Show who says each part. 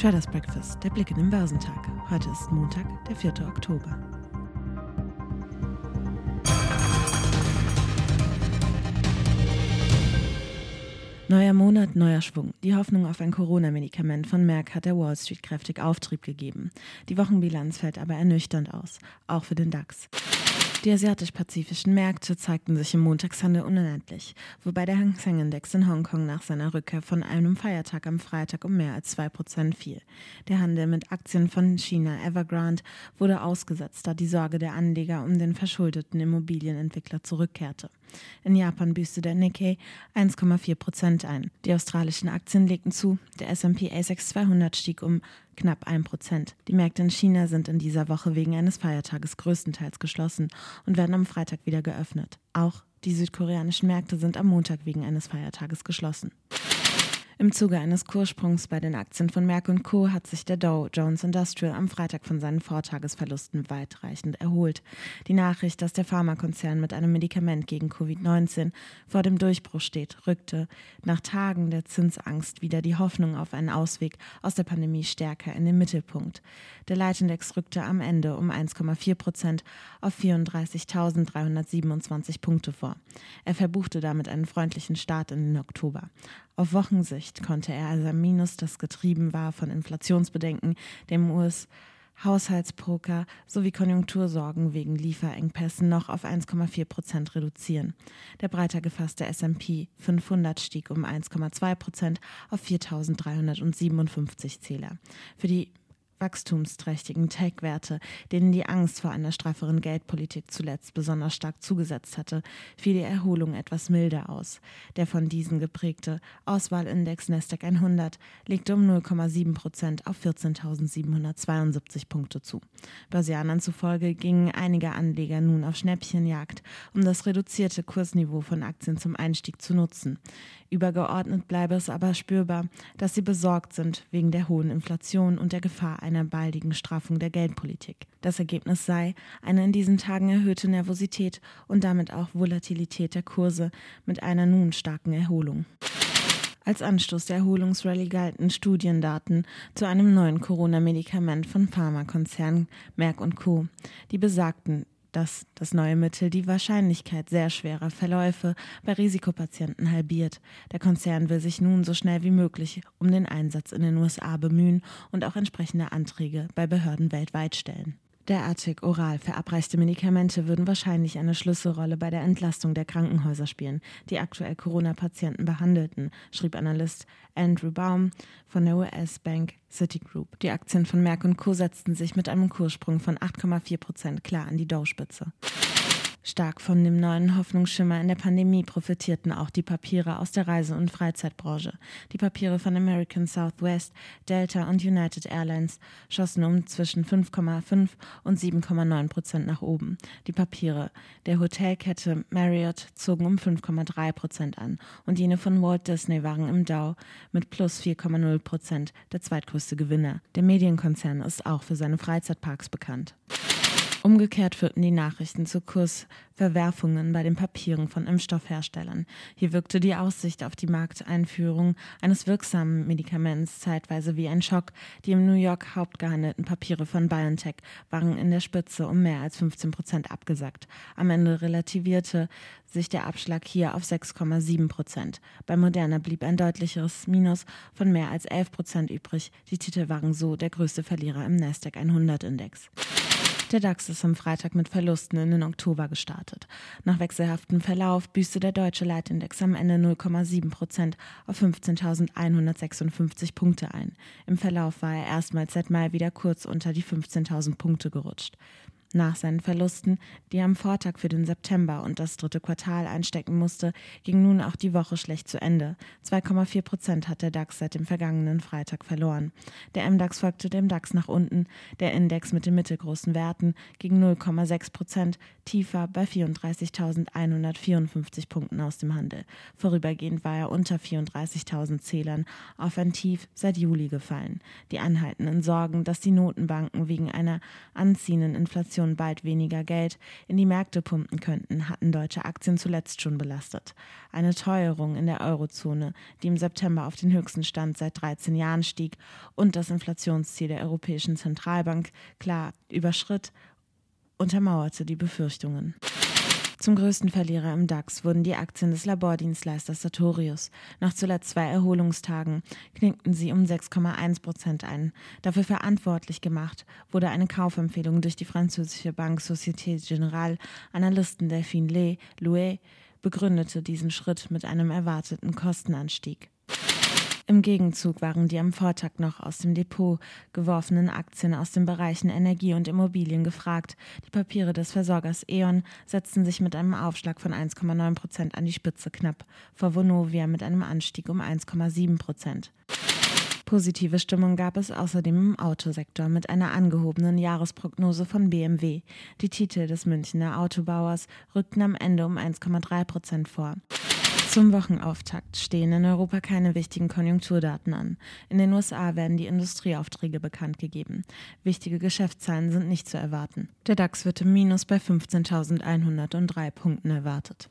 Speaker 1: Traders Breakfast, der Blick in den Börsentag. Heute ist Montag, der 4. Oktober. Neuer Monat, neuer Schwung. Die Hoffnung auf ein Corona-Medikament von Merck hat der Wall Street kräftig Auftrieb gegeben. Die Wochenbilanz fällt aber ernüchternd aus, auch für den DAX. Die asiatisch-pazifischen Märkte zeigten sich im Montagshandel unendlich, wobei der Hang Seng Index in Hongkong nach seiner Rückkehr von einem Feiertag am Freitag um mehr als 2% fiel. Der Handel mit Aktien von China Evergrande wurde ausgesetzt, da die Sorge der Anleger um den verschuldeten Immobilienentwickler zurückkehrte. In Japan büßte der Nikkei 1,4% ein. Die australischen Aktien legten zu. Der S&P ASX 200 stieg um knapp 1% Die Märkte in China sind in dieser Woche wegen eines Feiertages größtenteils geschlossen und werden am Freitag wieder geöffnet. Auch die südkoreanischen Märkte sind am Montag wegen eines Feiertages geschlossen. Im Zuge eines Kurssprungs bei den Aktien von Merck Co. hat sich der Dow Jones Industrial am Freitag von seinen Vortagesverlusten weitreichend erholt. Die Nachricht, dass der Pharmakonzern mit einem Medikament gegen Covid-19 vor dem Durchbruch steht, rückte nach Tagen der Zinsangst wieder die Hoffnung auf einen Ausweg aus der Pandemie stärker in den Mittelpunkt. Der Leitindex rückte am Ende um 1,4 Prozent auf 34.327 Punkte vor. Er verbuchte damit einen freundlichen Start in den Oktober. Auf Wochensicht konnte er also am Minus, das getrieben war von Inflationsbedenken, dem US- Haushaltspoker sowie Konjunktursorgen wegen Lieferengpässen noch auf 1,4 Prozent reduzieren. Der breiter gefasste S&P 500 stieg um 1,2 Prozent auf 4.357 Zähler. Für die wachstumsträchtigen Tech-Werte, denen die Angst vor einer strafferen Geldpolitik zuletzt besonders stark zugesetzt hatte, fiel die Erholung etwas milder aus. Der von diesen geprägte Auswahlindex Nasdaq 100 legte um 0,7 Prozent auf 14.772 Punkte zu. Börsianern zufolge gingen einige Anleger nun auf Schnäppchenjagd, um das reduzierte Kursniveau von Aktien zum Einstieg zu nutzen. Übergeordnet bleibe es aber spürbar, dass sie besorgt sind wegen der hohen Inflation und der Gefahr einer baldigen Straffung der Geldpolitik. Das Ergebnis sei eine in diesen Tagen erhöhte Nervosität und damit auch Volatilität der Kurse mit einer nun starken Erholung. Als Anstoß der Erholungsrallye galten Studiendaten zu einem neuen Corona-Medikament von Pharmakonzern Merck Co. Die besagten dass das neue Mittel die Wahrscheinlichkeit sehr schwerer Verläufe bei Risikopatienten halbiert. Der Konzern will sich nun so schnell wie möglich um den Einsatz in den USA bemühen und auch entsprechende Anträge bei Behörden weltweit stellen. Derartig oral verabreichte Medikamente würden wahrscheinlich eine Schlüsselrolle bei der Entlastung der Krankenhäuser spielen, die aktuell Corona-Patienten behandelten, schrieb Analyst Andrew Baum von der US-Bank Citigroup. Die Aktien von Merck Co. setzten sich mit einem Kurssprung von 8,4 Prozent klar an die Dow-Spitze. Stark von dem neuen Hoffnungsschimmer in der Pandemie profitierten auch die Papiere aus der Reise- und Freizeitbranche. Die Papiere von American Southwest, Delta und United Airlines schossen um zwischen 5,5 und 7,9 Prozent nach oben. Die Papiere der Hotelkette Marriott zogen um 5,3 Prozent an und jene von Walt Disney waren im Dow mit plus 4,0 Prozent der zweitgrößte Gewinner. Der Medienkonzern ist auch für seine Freizeitparks bekannt. Umgekehrt führten die Nachrichten zu Kursverwerfungen bei den Papieren von Impfstoffherstellern. Hier wirkte die Aussicht auf die Markteinführung eines wirksamen Medikaments zeitweise wie ein Schock. Die im New York hauptgehandelten Papiere von BioNTech waren in der Spitze um mehr als 15 Prozent abgesackt. Am Ende relativierte sich der Abschlag hier auf 6,7 Prozent. Bei Moderna blieb ein deutlicheres Minus von mehr als 11 Prozent übrig. Die Titel waren so der größte Verlierer im Nasdaq 100 Index. Der DAX ist am Freitag mit Verlusten in den Oktober gestartet. Nach wechselhaftem Verlauf büßte der deutsche Leitindex am Ende 0,7 Prozent auf 15.156 Punkte ein. Im Verlauf war er erstmals seit Mai wieder kurz unter die 15.000 Punkte gerutscht. Nach seinen Verlusten, die er am Vortag für den September und das dritte Quartal einstecken musste, ging nun auch die Woche schlecht zu Ende. 2,4 Prozent hat der DAX seit dem vergangenen Freitag verloren. Der MDAX folgte dem DAX nach unten, der Index mit den mittelgroßen Werten ging 0,6 Prozent tiefer bei 34.154 Punkten aus dem Handel. Vorübergehend war er unter 34.000 Zählern auf ein Tief seit Juli gefallen. Die anhaltenden Sorgen, dass die Notenbanken wegen einer anziehenden Inflation Inflation bald weniger Geld in die Märkte pumpen könnten, hatten deutsche Aktien zuletzt schon belastet. Eine Teuerung in der Eurozone, die im September auf den höchsten Stand seit 13 Jahren stieg und das Inflationsziel der Europäischen Zentralbank klar überschritt, untermauerte die Befürchtungen. Zum größten Verlierer im DAX wurden die Aktien des Labordienstleisters Sartorius. Nach zuletzt zwei Erholungstagen knickten sie um 6,1 Prozent ein. Dafür verantwortlich gemacht wurde eine Kaufempfehlung durch die französische Bank Société Générale. Analysten Delphine Louet begründete diesen Schritt mit einem erwarteten Kostenanstieg. Im Gegenzug waren die am Vortag noch aus dem Depot geworfenen Aktien aus den Bereichen Energie und Immobilien gefragt. Die Papiere des Versorgers E.ON setzten sich mit einem Aufschlag von 1,9 Prozent an die Spitze knapp, vor Vonovia mit einem Anstieg um 1,7 Prozent. Positive Stimmung gab es außerdem im Autosektor mit einer angehobenen Jahresprognose von BMW. Die Titel des Münchner Autobauers rückten am Ende um 1,3 Prozent vor. Zum Wochenauftakt stehen in Europa keine wichtigen Konjunkturdaten an. In den USA werden die Industrieaufträge bekannt gegeben. Wichtige Geschäftszahlen sind nicht zu erwarten. Der DAX wird im Minus bei 15.103 Punkten erwartet.